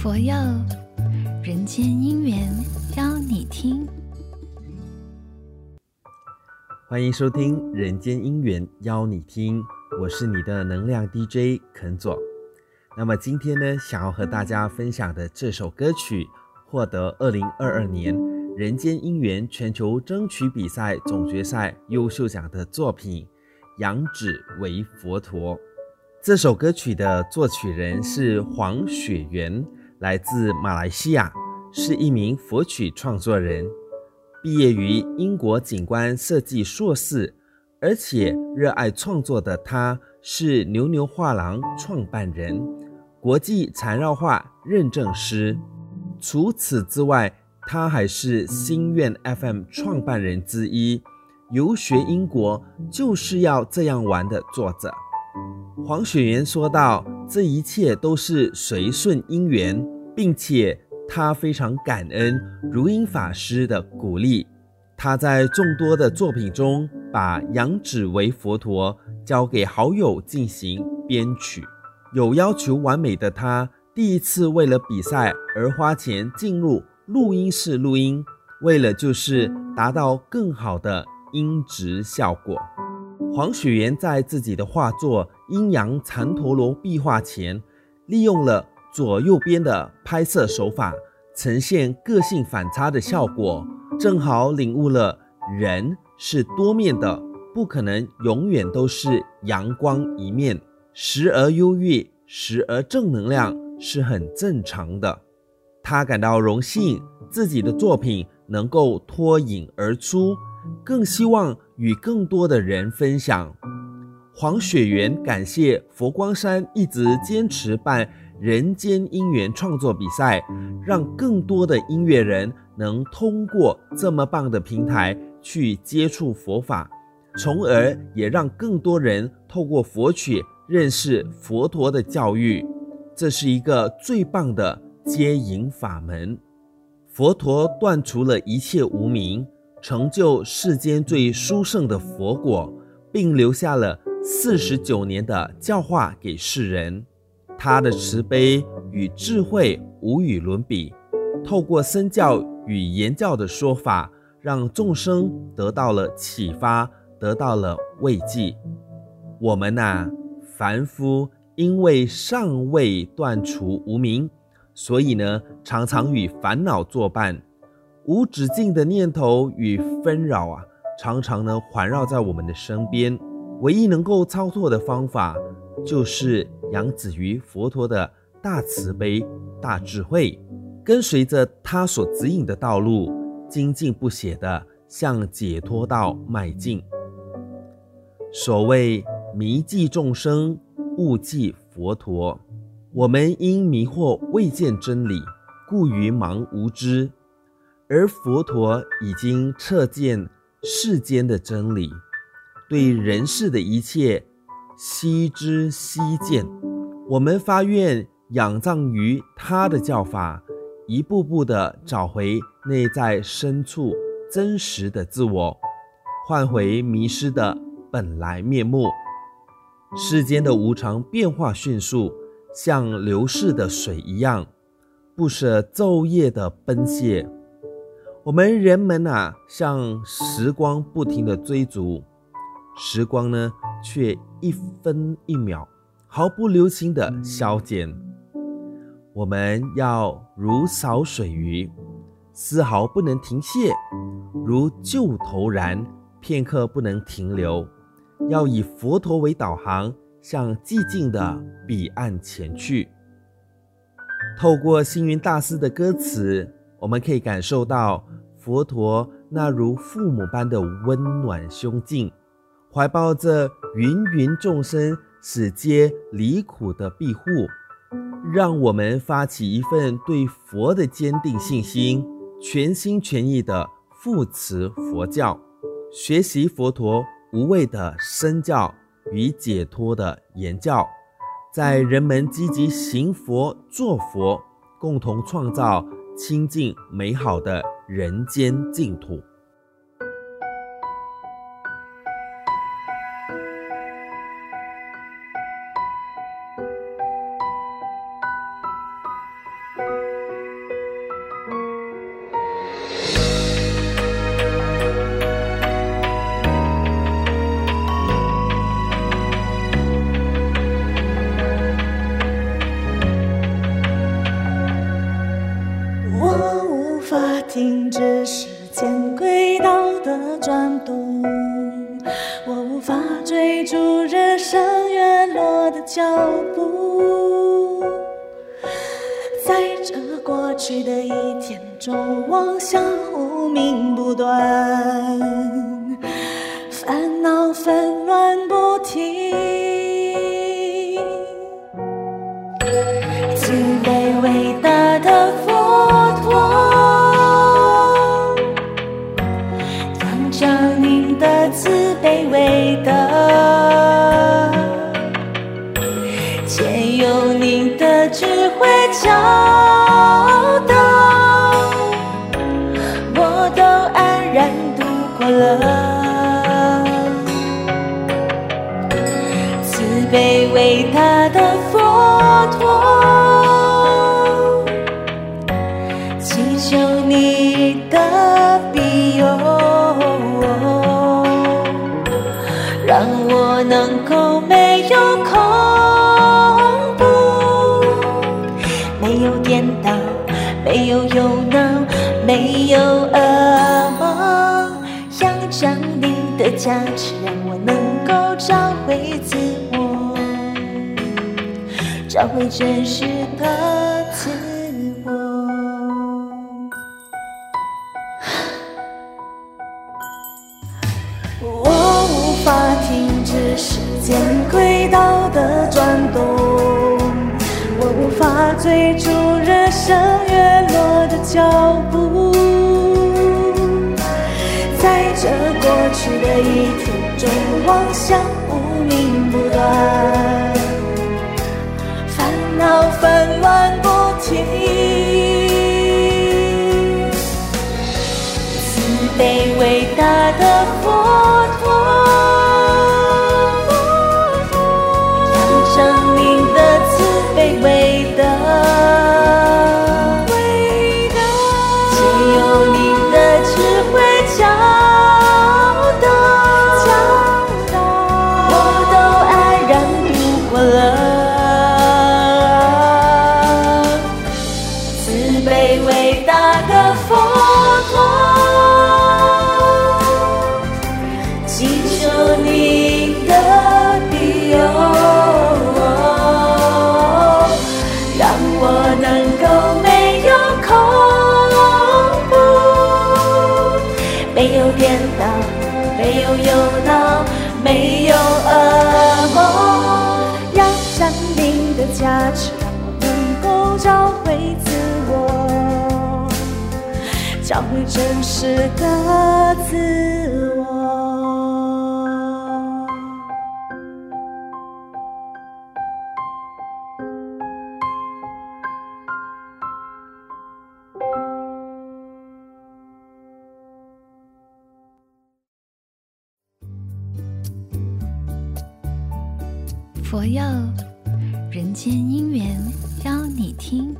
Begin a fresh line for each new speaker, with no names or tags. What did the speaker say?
佛佑人间姻缘邀你听，
欢迎收听《人间姻缘邀你听》，我是你的能量 DJ 肯佐。那么今天呢，想要和大家分享的这首歌曲，获得二零二二年人间姻缘全球征曲比赛总决赛优秀奖的作品《仰止为佛陀》。这首歌曲的作曲人是黄雪源，来自马来西亚，是一名佛曲创作人，毕业于英国景观设计硕士，而且热爱创作的他，是牛牛画廊创办人，国际缠绕画认证师。除此之外，他还是心愿 FM 创办人之一，游学英国就是要这样玩的作者。黄雪岩说道：“这一切都是随顺因缘，并且他非常感恩如音法师的鼓励。他在众多的作品中，把《仰止为佛陀》交给好友进行编曲。有要求完美的他，第一次为了比赛而花钱进入录音室录音，为了就是达到更好的音质效果。”黄雪源在自己的画作《阴阳禅陀罗》壁画前，利用了左右边的拍摄手法，呈现个性反差的效果，正好领悟了人是多面的，不可能永远都是阳光一面，时而忧郁，时而正能量是很正常的。他感到荣幸，自己的作品能够脱颖而出。更希望与更多的人分享。黄雪源感谢佛光山一直坚持办人间姻缘创作比赛，让更多的音乐人能通过这么棒的平台去接触佛法，从而也让更多人透过佛曲认识佛陀的教育。这是一个最棒的接引法门。佛陀断除了一切无明。成就世间最殊胜的佛果，并留下了四十九年的教化给世人。他的慈悲与智慧无与伦比，透过身教与言教的说法，让众生得到了启发，得到了慰藉。我们呐、凡夫因为尚未断除无明，所以呢，常常与烦恼作伴。无止境的念头与纷扰啊，常常呢环绕在我们的身边。唯一能够超脱的方法，就是仰止于佛陀的大慈悲、大智慧，跟随着他所指引的道路，精进不懈地向解脱道迈进。所谓迷计众生，悟计佛陀。我们因迷惑未见真理，故于盲无知。而佛陀已经彻见世间的真理，对人世的一切悉知悉见。我们发愿仰仗于他的教法，一步步地找回内在深处真实的自我，换回迷失的本来面目。世间的无常变化迅速，像流逝的水一样，不舍昼夜的奔泻。我们人们、啊，向时光不停地追逐，时光呢，却一分一秒毫不留情地消减。我们要如扫水鱼，丝毫不能停歇；如旧头燃，片刻不能停留。要以佛陀为导航，向寂静的彼岸前去。透过星云大师的歌词，我们可以感受到。佛陀那如父母般的温暖胸襟，怀抱着芸芸众生死皆离苦的庇护，让我们发起一份对佛的坚定信心，全心全意的扶持佛教，学习佛陀无畏的身教与解脱的言教，在人们积极行佛做佛，共同创造清净美好的。人间净土。
停止时间轨道的转动，我无法追逐日升月落的脚步，在这过去的一天中，妄想无名不断，烦恼纷了，慈悲伟大的佛陀，祈求你的庇佑，让我能够。的加持让我能够找回自我，找回真实的自我。我无法停止时间轨道的转动，我无法追逐日升月落的脚步。过去的一天中，妄想我能够没有恐怖，没有颠倒，没有忧恼，没有噩梦。要仗你的加持，让我能够找回自我，找回真实的自我。
佛佑。人间姻缘邀你听。